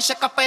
شكبا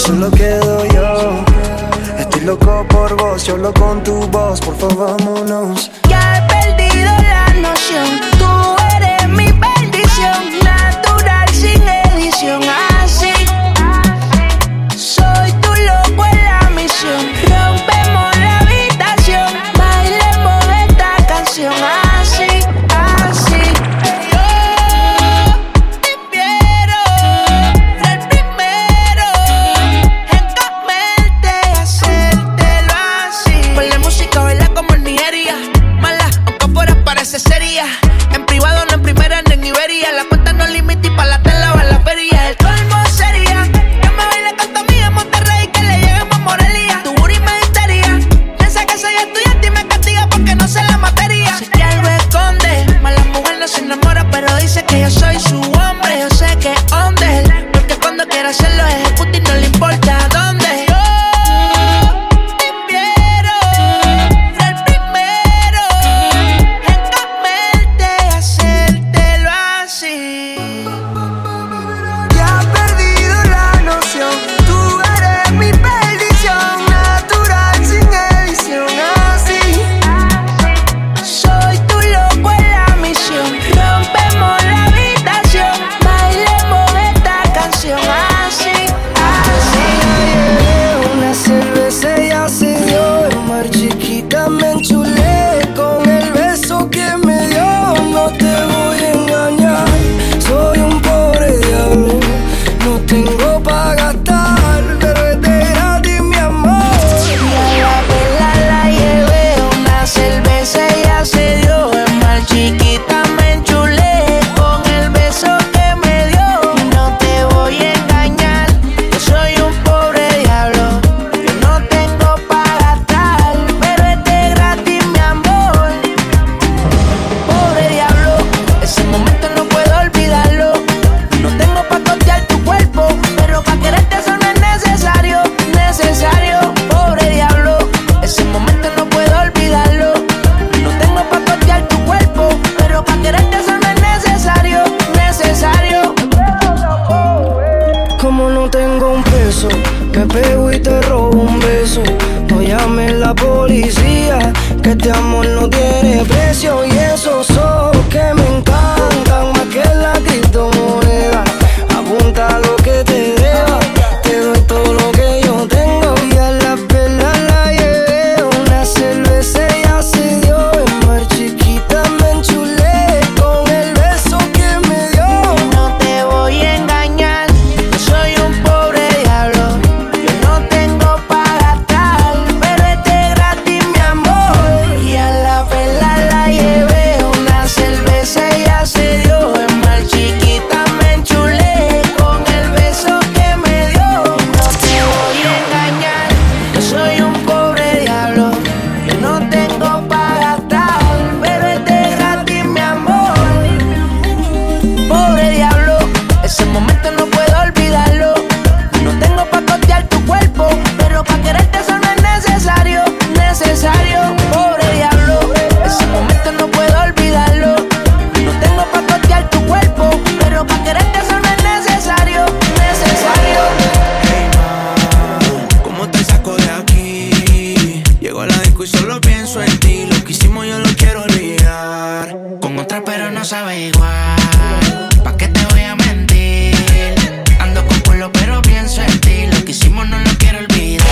solo quedo yo. Estoy loco por vos, solo con tu voz, por favor, vámonos. Ya he perdido la noción. Solo pienso en ti, lo que hicimos yo lo quiero olvidar. Con otra pero no sabe igual. ¿Pa' qué te voy a mentir? Ando con pueblo pero pienso en ti, lo que hicimos no lo quiero olvidar.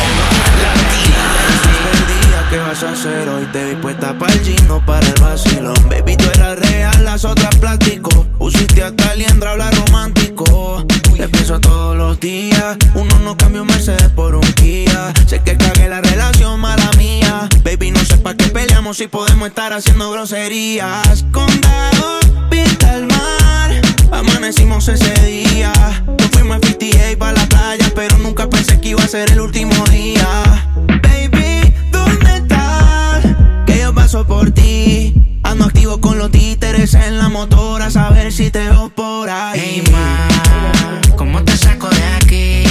¿Qué vas a hacer hoy? Te vi puesta para el gino, para el vacilón. Baby, tú eras real, las otras plástico. Usiste a Caliendra, habla romántico. Te pienso todos los días. Uno no cambia un Mercedes por un Kia. Sé que cagué la relación, mala mía. Baby, no sé para qué peleamos si podemos estar haciendo groserías. Condado, pinta el mar. Amanecimos ese día. Nos fuimos a 58 para la playa, pero nunca pensé que iba a ser el último día. Baby, ¿dónde estás? Que yo paso por ti. Estamos activos con los títeres en la motora, a saber si te veo por ahí. Hey, ma, ¿cómo te saco de aquí?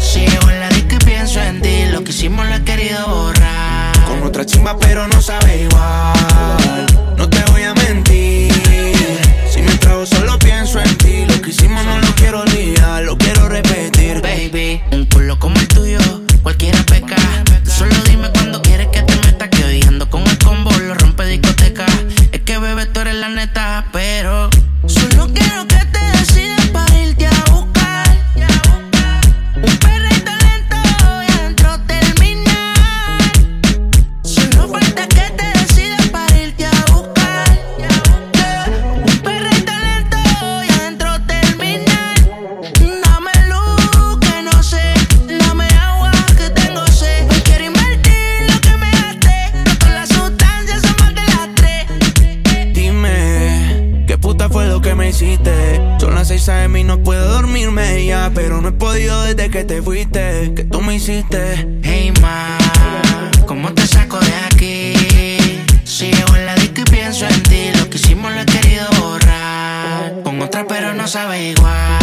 Si en la disco pienso en ti, lo que hicimos lo he querido borrar. Con otra chimba, pero no sabe igual. No te voy a mentir. Si me trago, solo pienso en ti, lo que hicimos no lo pero de mí, no puedo dormirme ya. Pero no he podido desde que te fuiste, que tú me hiciste. Hey, ma, ¿cómo te saco de aquí? Sigo en la disco y pienso en ti. Lo que hicimos lo he querido borrar. Con otra, pero no sabe igual.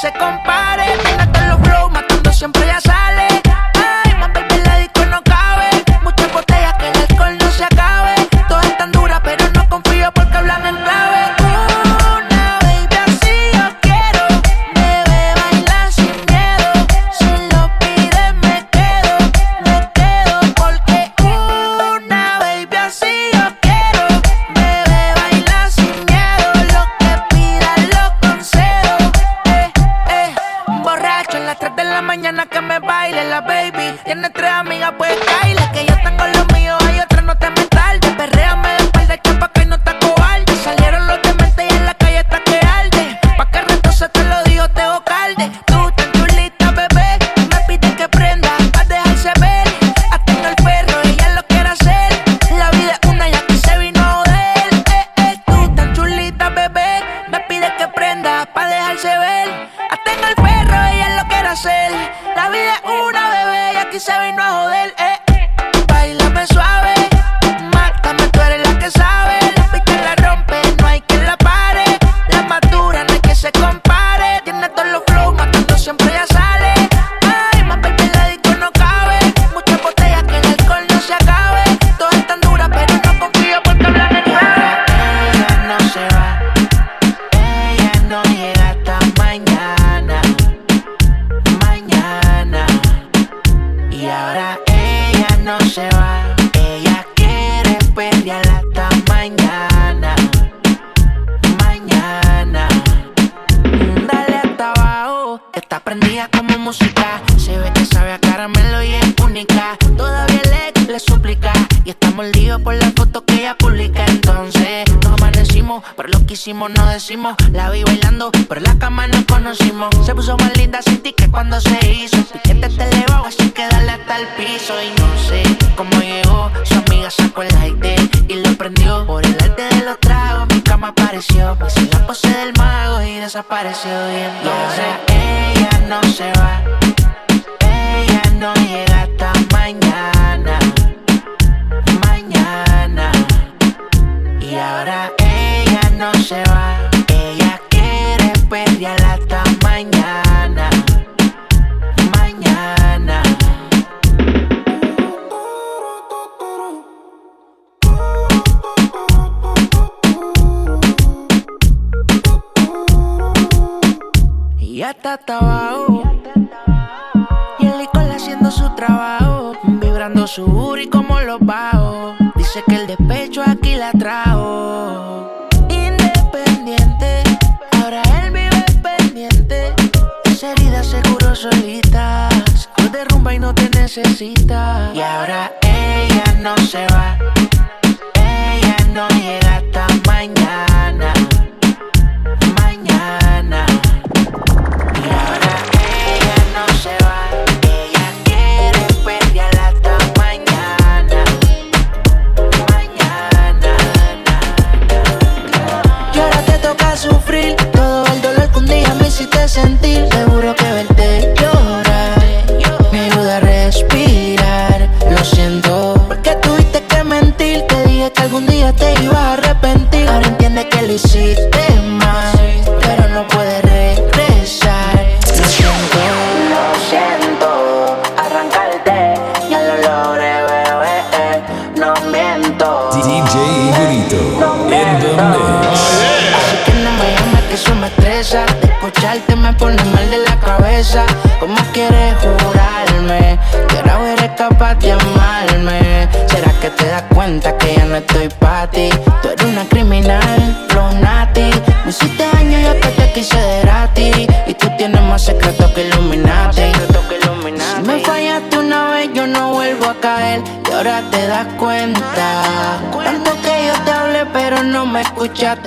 se compara. apareció.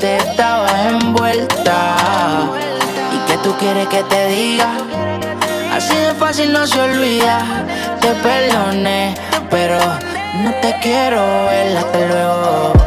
te estabas envuelta. ¿Y que tú quieres que te diga? Así de fácil no se olvida. Te perdoné, pero no te quiero ver. Hasta luego.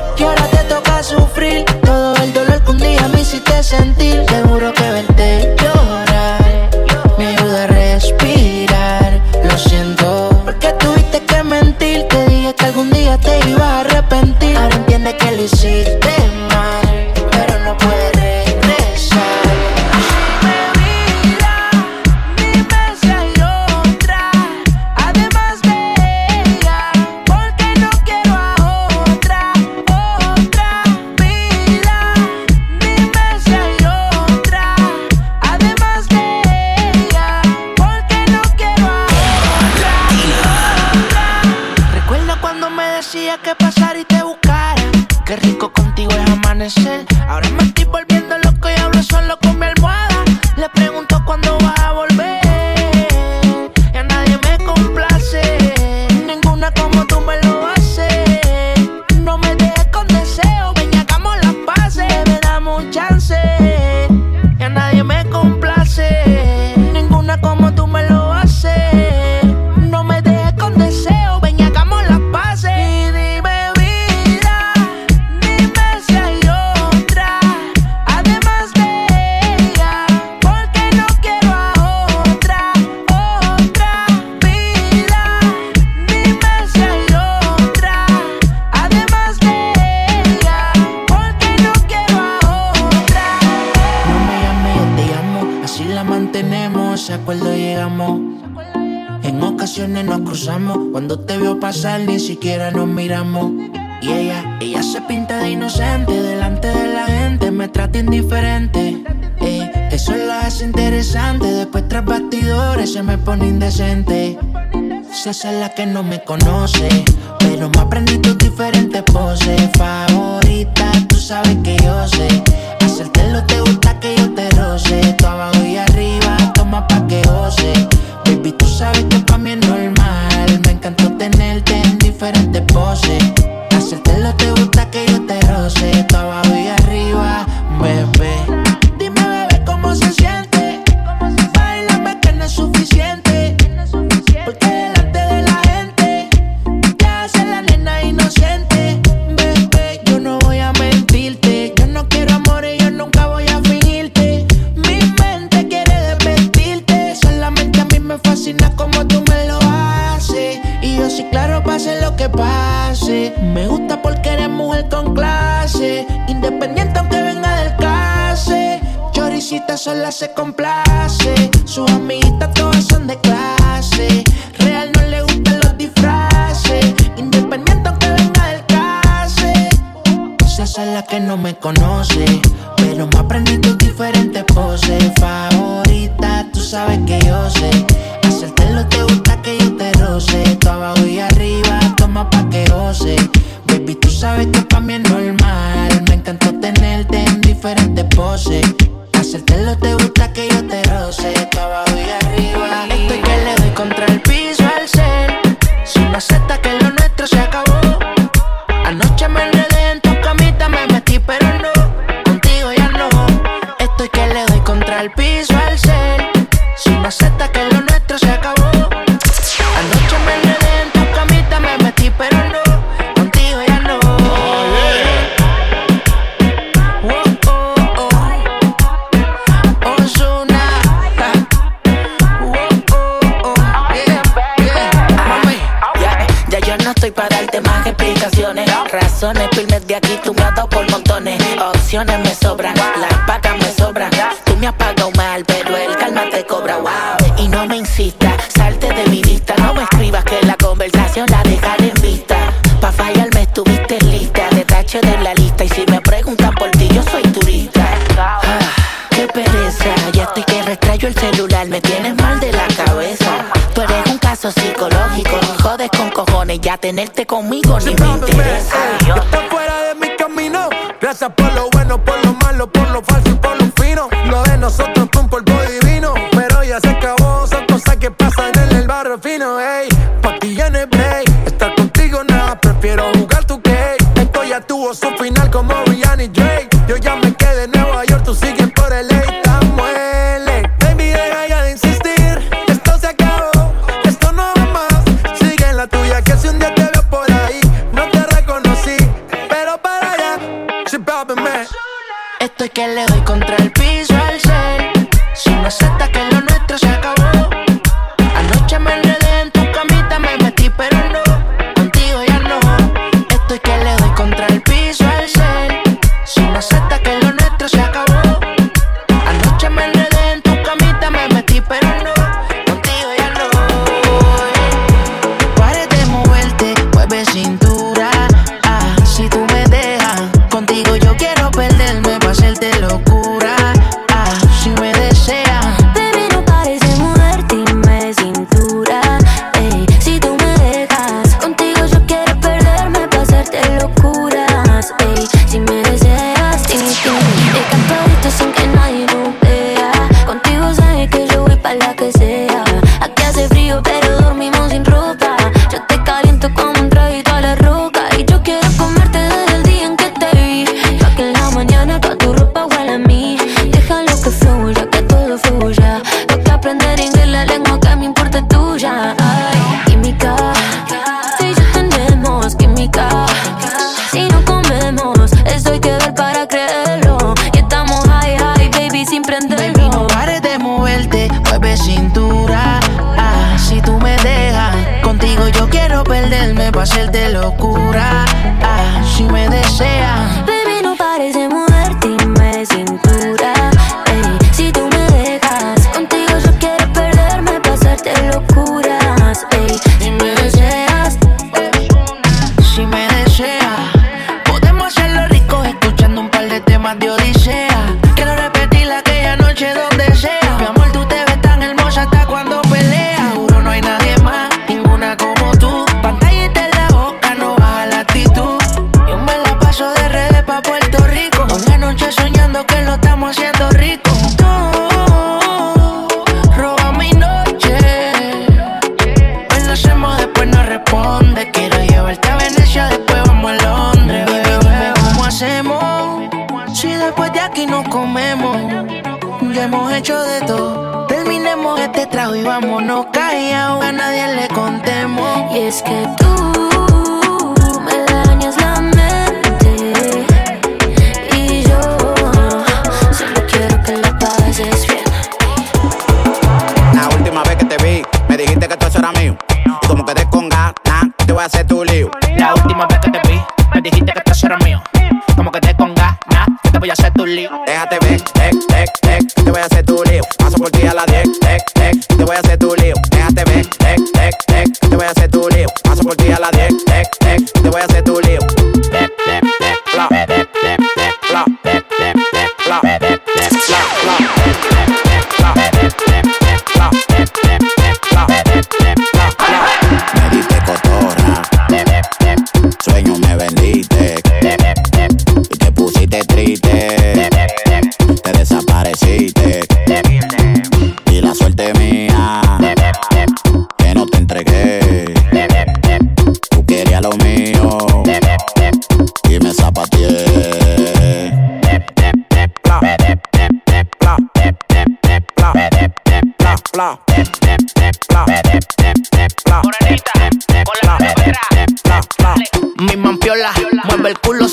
que no me La se complace conmigo ni me interesa. Está fuera de mi camino, gracias por lo hacértelo cool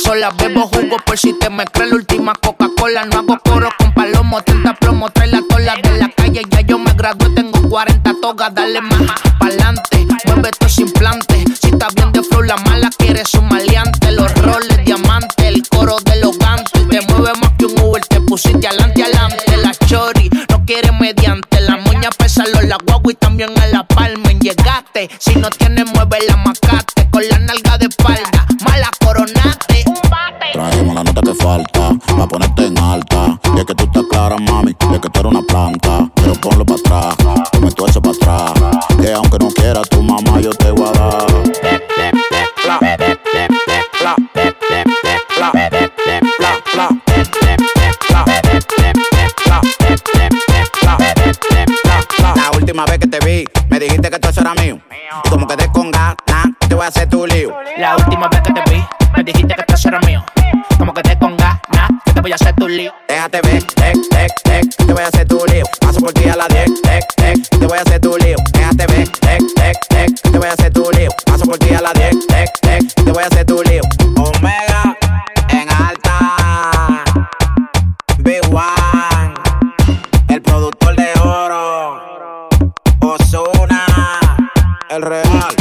sola, bebo jugo por si te me crees la última Coca-Cola. No hago coro con palomo, 30 plomo, trae la tola de la calle. Ya yo me gradué, tengo 40 togas, dale más pa'lante. Mueve estos implantes, si está bien de flow, la mala quiere su maleante. Los roles, diamante, el coro de los gantes. Te mueve más que un Uber, te pusiste adelante, adelante. La chori, no quiere mediante. La moña pesa los la guagua y también a la palma. Llegaste, si no tienes, mueve la macate. Con la nalga de espalda, falta, pa' ponerte en alta. Y es que tú estás clara, mami, y es que tú eres una planta. Pero ponlo para atrás, todo eso para atrás. Que aunque no quieras tu mamá, yo te voy a dar. La última vez que te vi, me dijiste que todo eso era mío. Y como quedé con ganas, te voy a hacer tu lío. La última vez que te vi, me dijiste que esto era mío. Te voy a hacer tu lío. Déjate ver, tec, tec, tec, te voy a hacer tu lío. Paso por ti a la 10, tec, tec, te voy a hacer tu lío. Déjate ver, tec, tec, tec, te voy a hacer tu lío. Paso por ti a la 10, tec, tec, te voy a hacer tu lío. Omega en alta, Big One, el productor de oro, Ozuna, el real.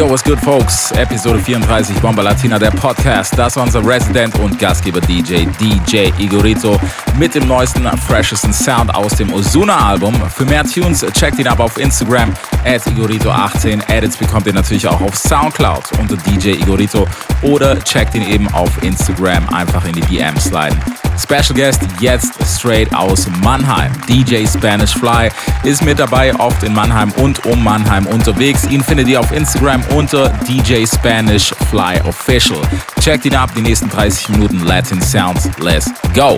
Yo, what's good, folks? Episode 34 Bomba Latina, der Podcast. Das war unser Resident und Gastgeber DJ, DJ Igorito, mit dem neuesten, freshesten Sound aus dem Ozuna-Album. Für mehr Tunes checkt ihn ab auf Instagram, at Igorito18. Edits bekommt ihr natürlich auch auf Soundcloud unter DJ Igorito oder checkt ihn eben auf Instagram, einfach in die DMs sliden. Special Guest jetzt straight aus Mannheim. DJ Spanish Fly ist mit dabei, oft in Mannheim und um Mannheim unterwegs. Ihn findet ihr auf Instagram unter DJ Spanish Fly Official. Checkt ihn ab, die nächsten 30 Minuten Latin Sounds. Let's go!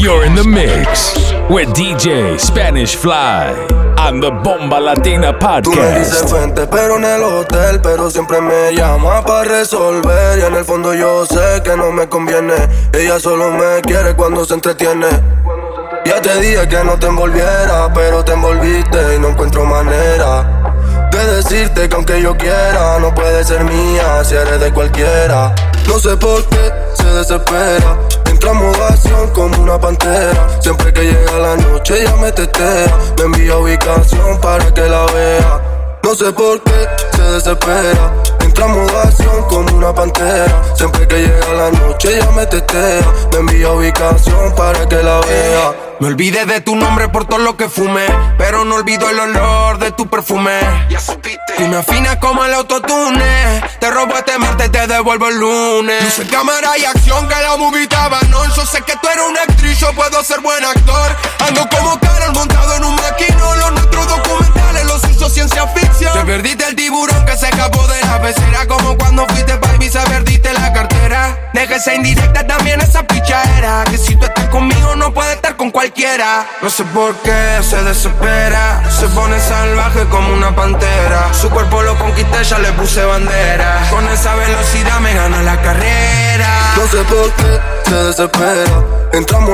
You're in the mix with DJ Spanish Fly on the Bomba Latina Tú me dices podcast. vente, pero en el hotel, pero siempre me llama para resolver. Y en el fondo yo sé que no me conviene. Ella solo me quiere cuando se entretiene. Ya te dije que no te envolviera, pero te envolviste y no encuentro manera de decirte que aunque yo quiera, no puede ser mía si eres de cualquiera. No sé por qué se desespera. Acción como una pantera. Siempre que llega la noche ella me tetea. Me envía ubicación para que la vea. No sé por qué se desespera. En acción como una pantera. Siempre que llega la noche ella me tetea. Me envía ubicación para que la vea. Me olvidé de tu nombre por todo lo que fumé, pero no olvido el olor de tu perfume. Ya supiste. Tú me afinas como el autotune. Te robo este martes y te devuelvo el lunes. Luce cámara y acción que la movie no. Yo sé que tú eres una actriz, yo puedo ser buen actor. Ando como Carol montado en un maquino ciencia ficción. Te perdiste el tiburón que se escapó de la pecera. Como cuando fuiste para Ibiza, perdiste la cartera. Déjese indirecta también esa pichadera. Que si tú estás conmigo, no puedes estar con cualquiera. No sé por qué se desespera. Se pone salvaje como una pantera. Su cuerpo lo conquisté, ya le puse bandera. Con esa velocidad me gana la carrera. No sé por qué se desespera. Entra en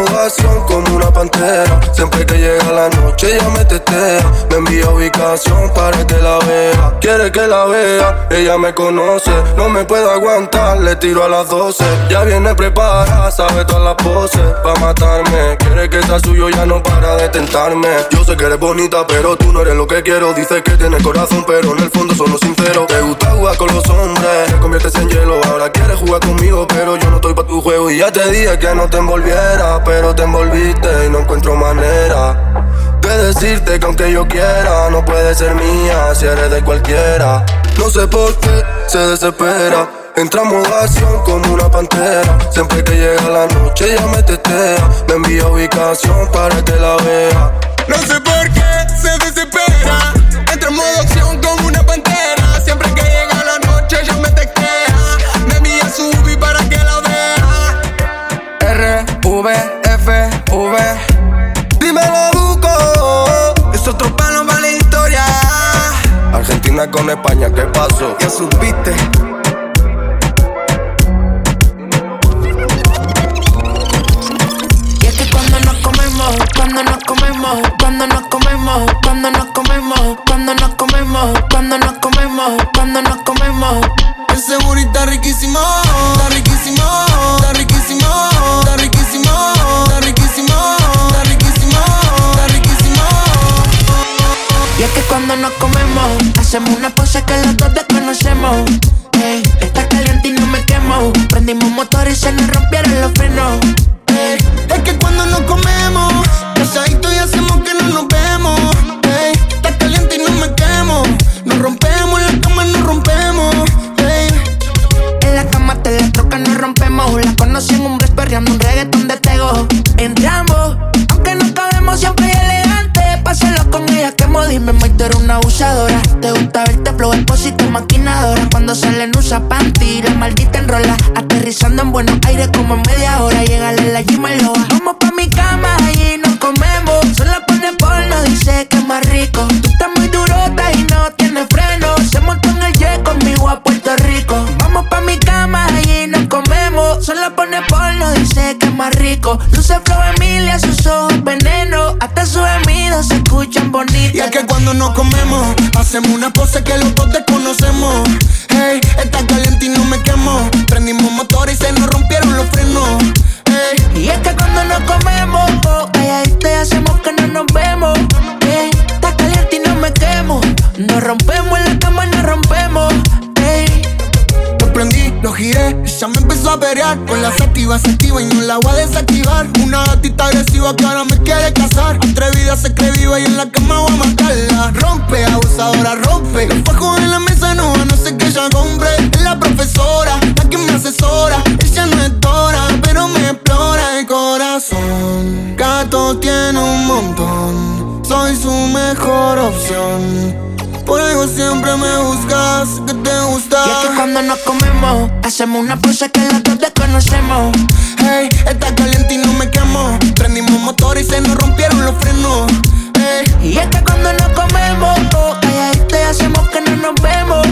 como una pantera. Siempre que llega la noche, ella me tetea. Me envía ubicación para que la vea. Quiere que la vea, ella me conoce. No me puedo aguantar, le tiro a las 12. Ya viene preparada, sabe todas las poses. Pa' matarme, quiere que sea suyo, ya no para de tentarme. Yo sé que eres bonita, pero tú no eres lo que quiero. Dices que tienes corazón, pero en el fondo solo sincero. Te gusta jugar con los hombres, te conviertes en hielo. Ahora quieres jugar conmigo, pero yo no estoy pa' tu juego. Y ya te dije que no te envolviera, pero te envolviste y no encuentro manera que decirte que aunque yo quiera, no puede ser mía si eres de cualquiera. No sé por qué se desespera. Entra en acción como una pantera. Siempre que llega la noche ella me tetea. Me envía ubicación para que la vea. No sé por qué se desespera. Entra en acción como con España, ¿qué pasó? Ya supiste Hacemos una tiene un montón. Soy su mejor opción. Por algo siempre me buscas, que te gusta. Y es que cuando nos comemos, hacemos una pose que las dos desconocemos. Hey, está caliente y no me quemo. Prendimos motor y se nos rompieron los frenos. Hey. Y es que cuando nos comemos, oh, hey, te hacemos que no nos vemos.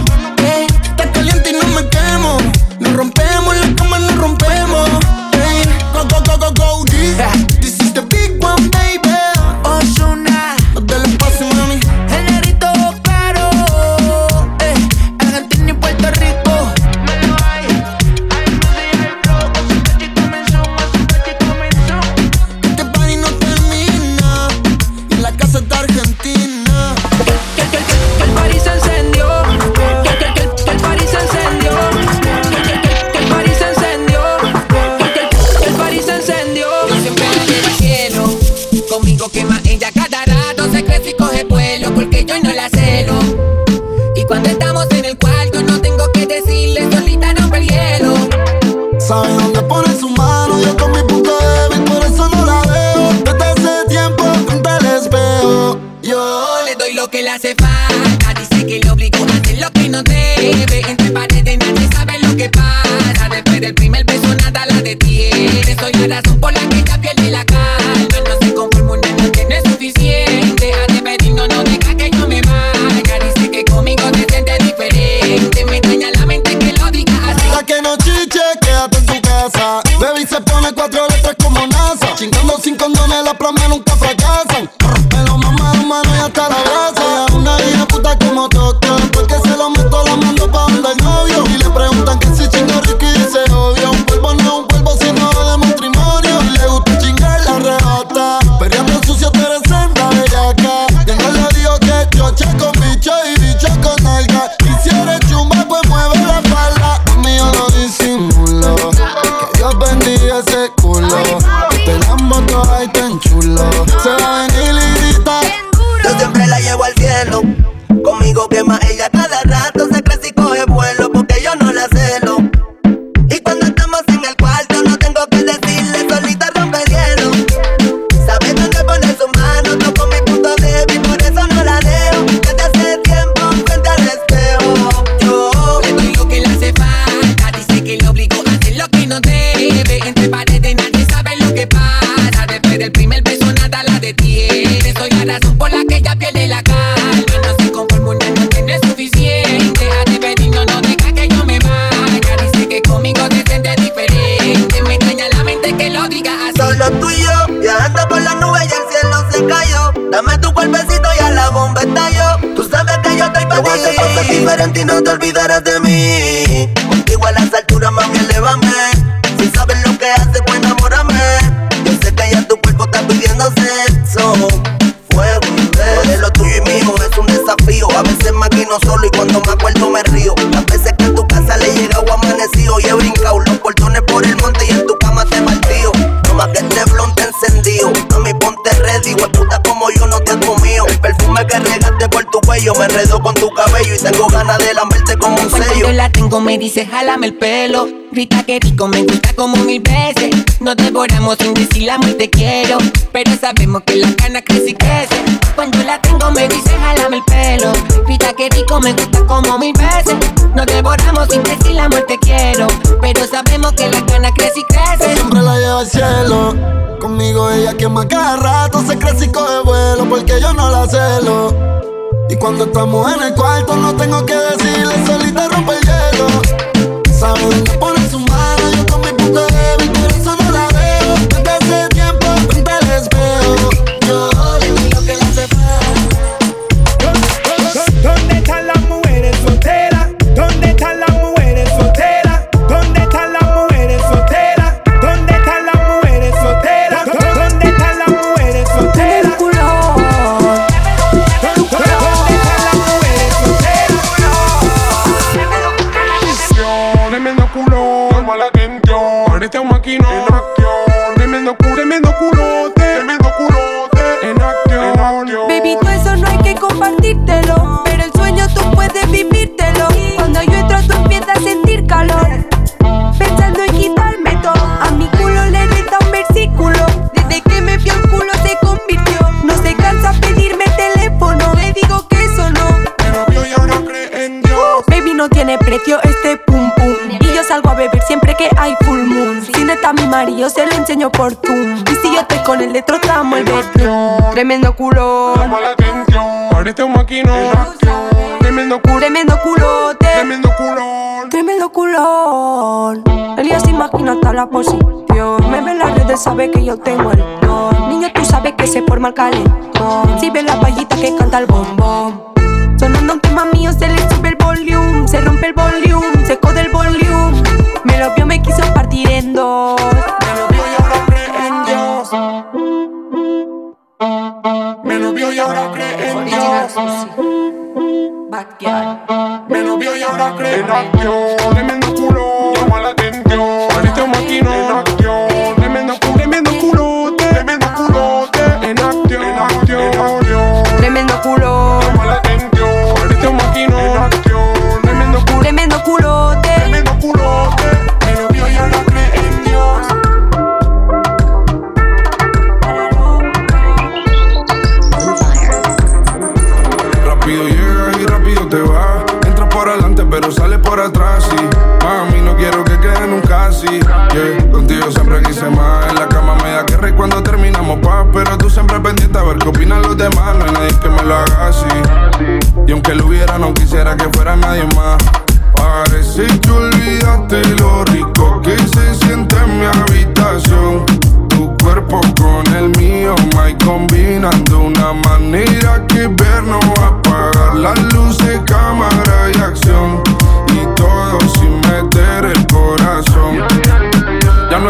Me dice jálame el pelo Grita que rico me gusta como mil veces. Nos devoramos sin decir la muerte quiero Pero sabemos que la cana crece y crece. Cuando la tengo me dice jálame el pelo Grita que rico me gusta como mil veces. Nos devoramos sin decir la muerte quiero Pero sabemos que la cana crece y crece. Siempre la lleva al cielo. Conmigo ella quema cada rato, se crece y coge vuelo porque yo no la celo. Y cuando estamos en el cuarto no tengo que decirle, solita rompe el hielo. Su mano, yo con mi por. Y si yo estoy con el de trotamos el bedroom. Tremendo culo. La atención. Parece un maquinón. Tremendo culo, Tremendo culote. tremendo culón. Tremendo culón. El día se imagina hasta la posición. Me ve en las redes, sabe que yo tengo el don. Niño, tú sabes que se forma el calentón. Si ves la payita que canta el bombón. Sonando un tema mío, se le sube el volumen. Se rompe el volumen, se jode el volumen. Me lo vio, me quiso partir en dos. Ahora cree en Dios. Me lo vio y ahora cree en acción. Tremendo culo, llama la atención. Parece un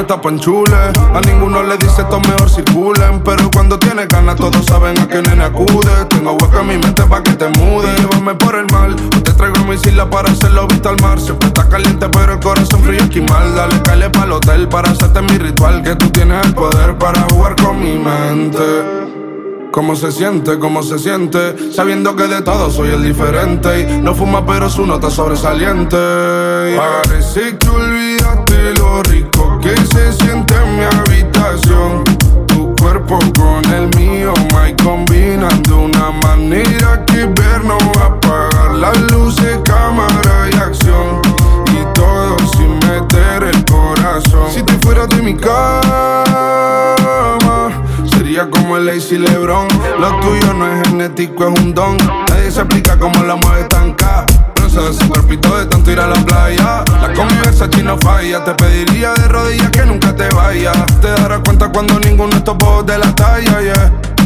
está panchule, a ninguno le dice esto mejor circulen. Pero cuando tienes ganas, todos saben a qué nene acude. Tengo hueco en mi mente pa' que te mude. Llévame por el mal, o te traigo mi isla para hacerlo visto al mar. Siempre está caliente, pero el corazón frío esquimal. Dale, calle pa'l hotel para hacerte mi ritual. Que tú tienes el poder para jugar con mi mente. ¿Cómo se siente? ¿Cómo se siente? Sabiendo que de todo soy el diferente. Y no fuma, pero su nota sobresaliente. Parece que olvidaste lo rico que se siente en mi habitación. Tu cuerpo con el mío, my combinando una manera que ver no va a apagar las luces, cámara y acción. Y todo sin meter el corazón. Si te fueras de mi cama. Sería como el Lazy Lebron. Lo tuyo no es genético, es un don. Nadie se explica cómo la mueve tan cara. Ese cuerpito de tanto ir a la playa. La convivencia no falla. Te pediría de rodillas que nunca te vayas. Te darás cuenta cuando ninguno estos de la talla.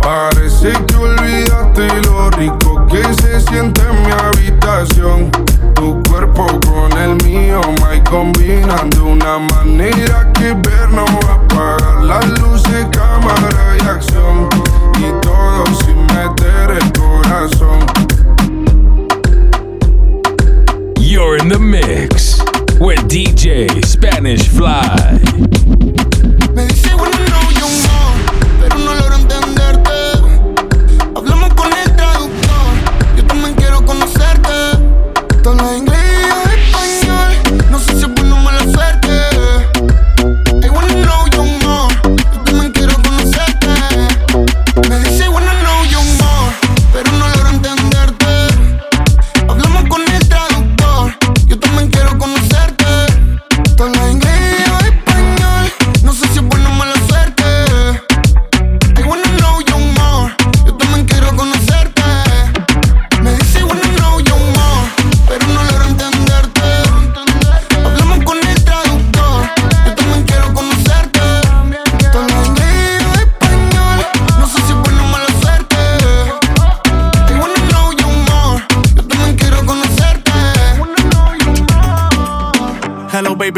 Parece que olvidaste lo rico que se siente en mi habitación. Tu cuerpo con el mío, my combinan de una manera que ver no va a apagar las luces, cámara y acción. Y todo sin meter el corazón. You're in the mix with DJ Spanish Fly.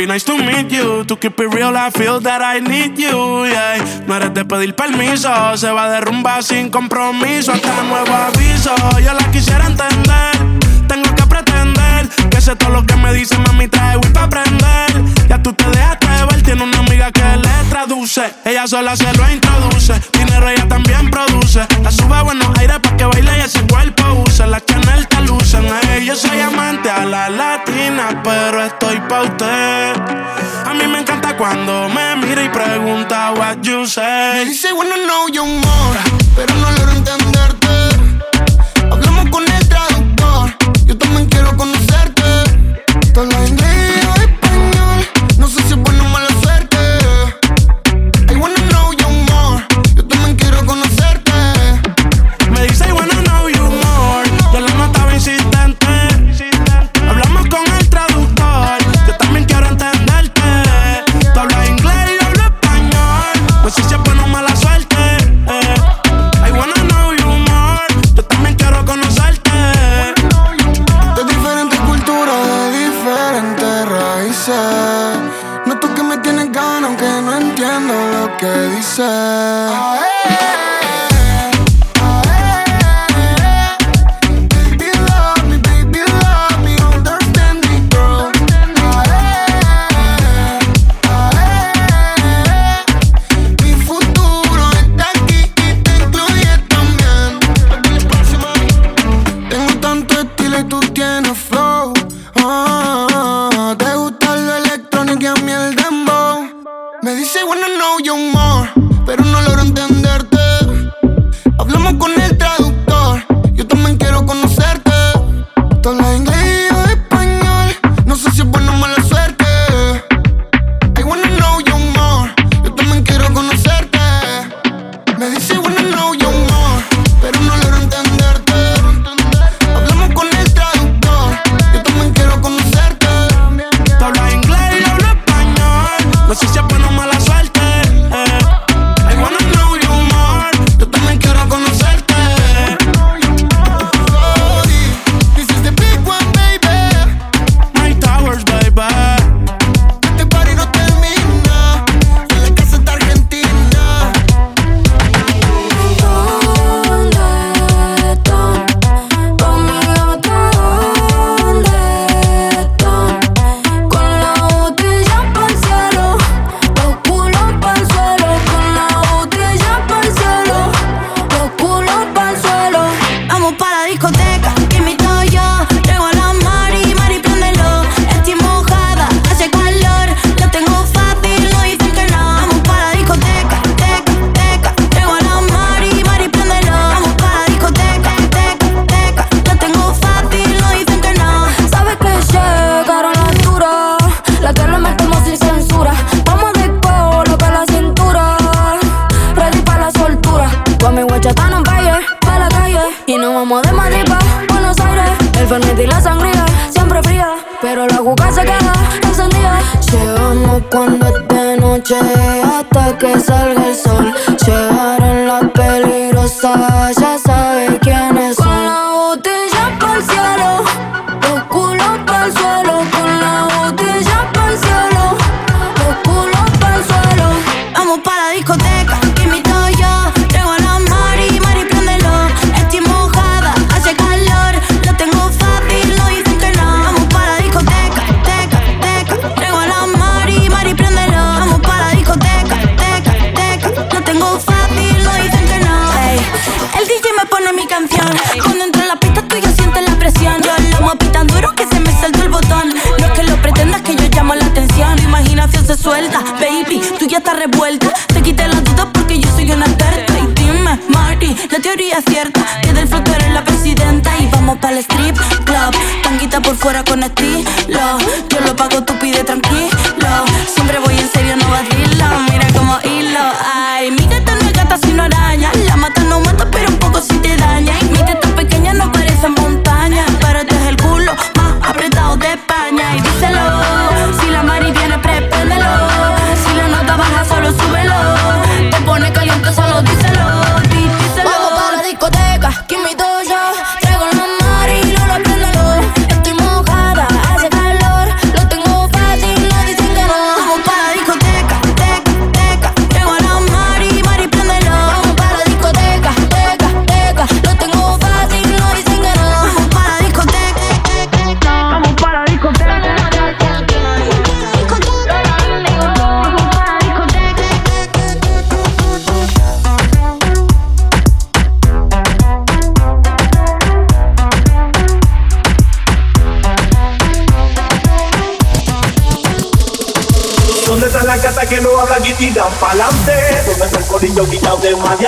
Baby, nice to meet you. To keep it real, I feel that I need you. Yeah. No eres de pedir permiso, se va de rumba sin compromiso. Hasta nuevo aviso, yo la quisiera entender. Tengo que pretender que sé todo lo que me dice, mami, trae Wii pa' aprender. Ya tú te dejaste ver, tiene una amiga que le traduce. Ella sola se lo introduce. Dinero ella también produce. La sube a buenos aires pa' que baile y ese cuerpo use. La Chanel yo soy amante a la latina, pero estoy pa' usted. A mí me encanta cuando me mira y pregunta what you say. Me dice wanna know you more, pero no logro entenderte. Hablamos con el traductor, yo también quiero conocerte. Todo lo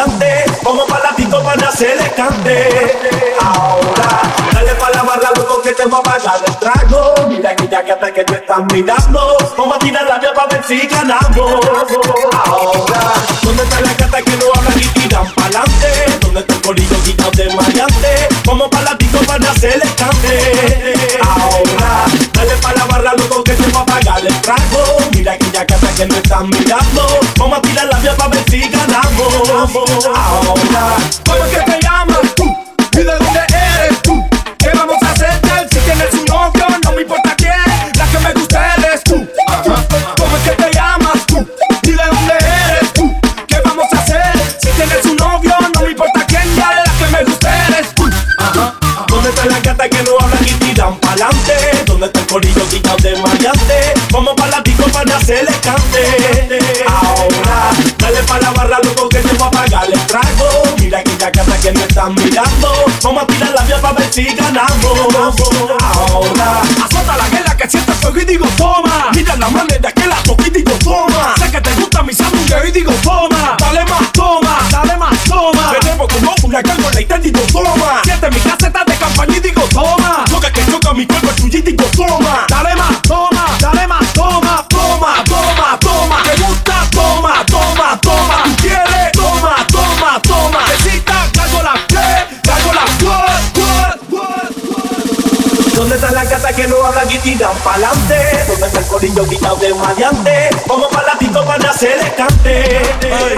maleante? Como palatito para hacer el cante. Ahora, dale pa' la barra, loco, que te va a pagar el trago. Mira que ya que hasta que te están mirando. Vamos a tirar la para ver si ganamos. Ahora, ¿dónde está la gata que no habla y tiran pa'lante? ¿Dónde está el corillo quitado de maleante? Como palatito para hacer el cante. Ahora, dale pa' la barra, loco, que te va a pagar el trago. Mira que ya que no están mirando. Vamos a tirar la vía para ver si ganamos. Ahora, ¿cómo está el corillo quitado de maleante? Vamos para la disco para hacer el cante. Ahora, dale pa' la barra, loco, que te va a pagar el trago. Mira que ya casa que no están mirando. Vamos a tirar la vía para ver si ganamos. Ahora, azota la guerra que siento fuego y digo toma. Mira la manera que la toqué y digo toma. Sé que te gusta mi sándwich y digo toma. Dale más, toma, dale más, toma. Tenemos como una cargo la y digo toma. Siente mi caseta de campaña y digo toma. Toca que toca mi cuerpo, tuyo y digo toma. Y tiran pa'lante? ¿Dónde está el corillo quitado de maleante? Como palatito para hacer el cante.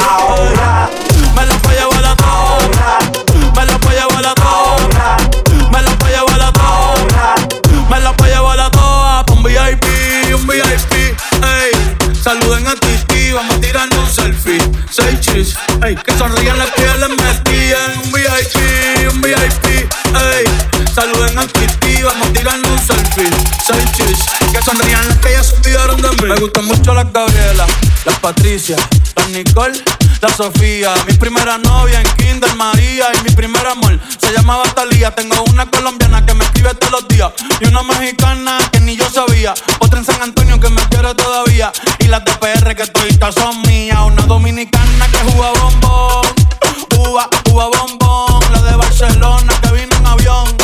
Ahora, Me la voy a llevar a ahora. Me la voy a llevar a ahora. Me la voy a llevar a ahora. Me la voy a llevar a. Un VIP, un VIP. Ey, saluden a Titi, vamos a tirarnos un selfie. Seis chis, ey, que sonrían las pieles metían. Un VIP, un VIP. Ey, saluden a Titi, vamos a tirarnos un selfie. Chis, que sonrían las que ya se de mí. Me gustan mucho las Gabriela, las Patricia, las Nicole, la Sofía. Mi primera novia en Kinder María y mi primer amor se llamaba Talía. Tengo una colombiana que me escribe todos los días y una mexicana que ni yo sabía. Otra en San Antonio que me quiere todavía y las de PR que toditas son mías. Una dominicana que juega bombón, uva, uva bombón. La de Barcelona que vino en avión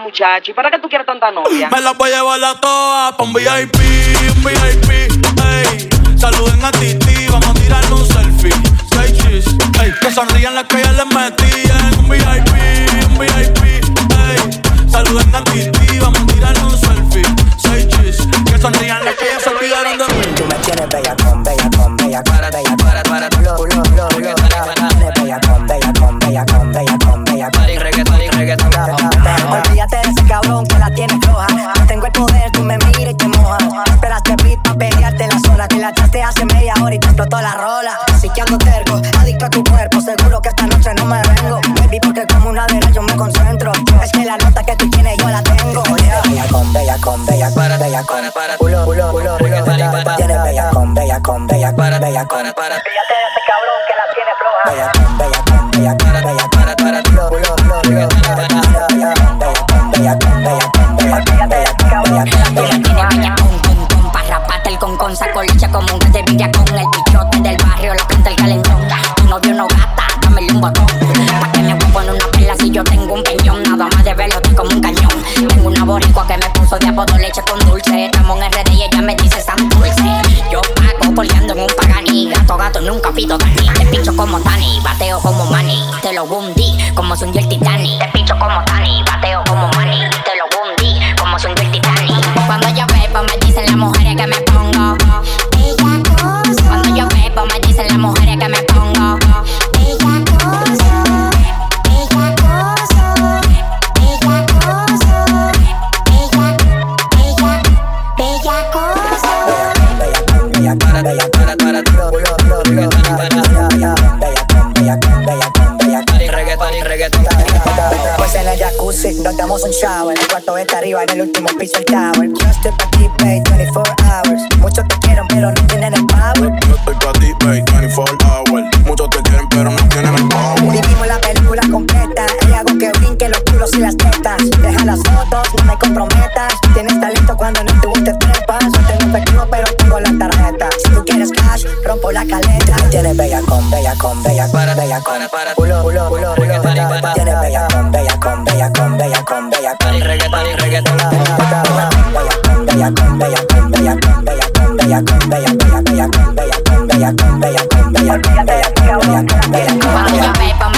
muchacha. ¿Y para qué tú quieres tanta novia? Me las voy a llevar a todas pa' un VIP, un VIP, ey. Saluden a Titi, vamos a tirar un selfie. Say cheese, ey. Que sonrían las que ya les metían. Un VIP, un VIP, ey. Saluden a Titi, vamos a tirar un selfie. Say cheese, que sonrían las que ya se olvidaron de mí. Tú me tienes bella como hace media hora y te explotó la rola. y reggaetón la Bájame pa'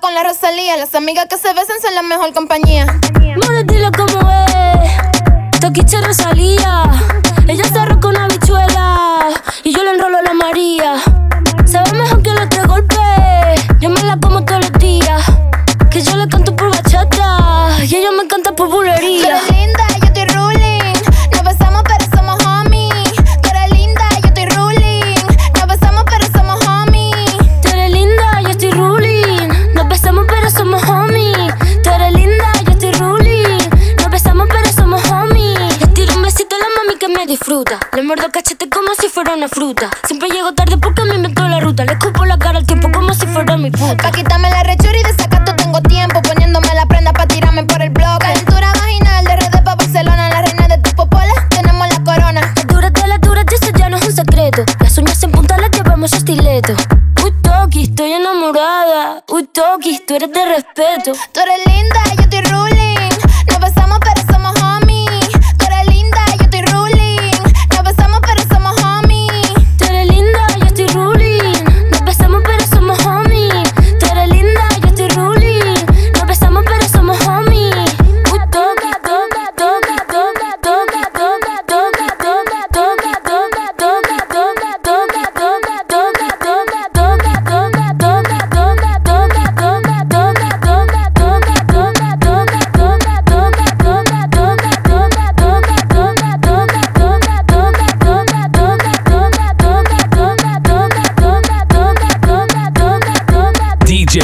con la Rosalía. Las amigas que se besan son la mejor compañía. eres de respeto. Tú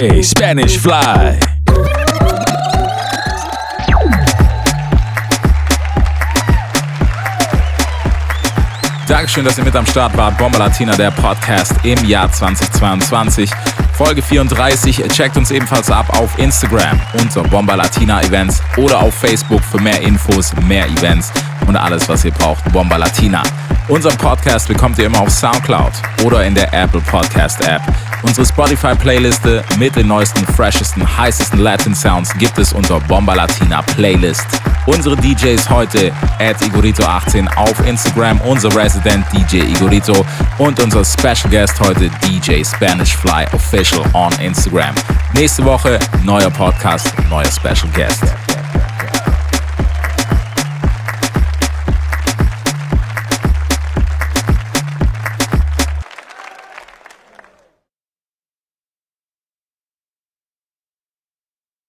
Spanish Fly. Dankeschön, dass ihr mit am Start wart. Bomba Latina, der Podcast im Jahr 2022. Folge 34. Checkt uns ebenfalls ab auf Instagram unter Bomba Latina Events oder auf Facebook für mehr Infos, mehr Events und alles, was ihr braucht. Bomba Latina. Unseren Podcast bekommt ihr immer auf Soundcloud oder in der Apple Podcast App. Unsere Spotify-Playliste mit den neuesten, freshesten, heißesten Latin Sounds gibt es unter Bomba Latina Playlist. Unsere DJs heute at Igorito18 auf Instagram, unser Resident DJ Igorito und unser Special Guest heute DJ Spanish Fly Official on Instagram. Nächste Woche neuer Podcast, neuer Special Guest.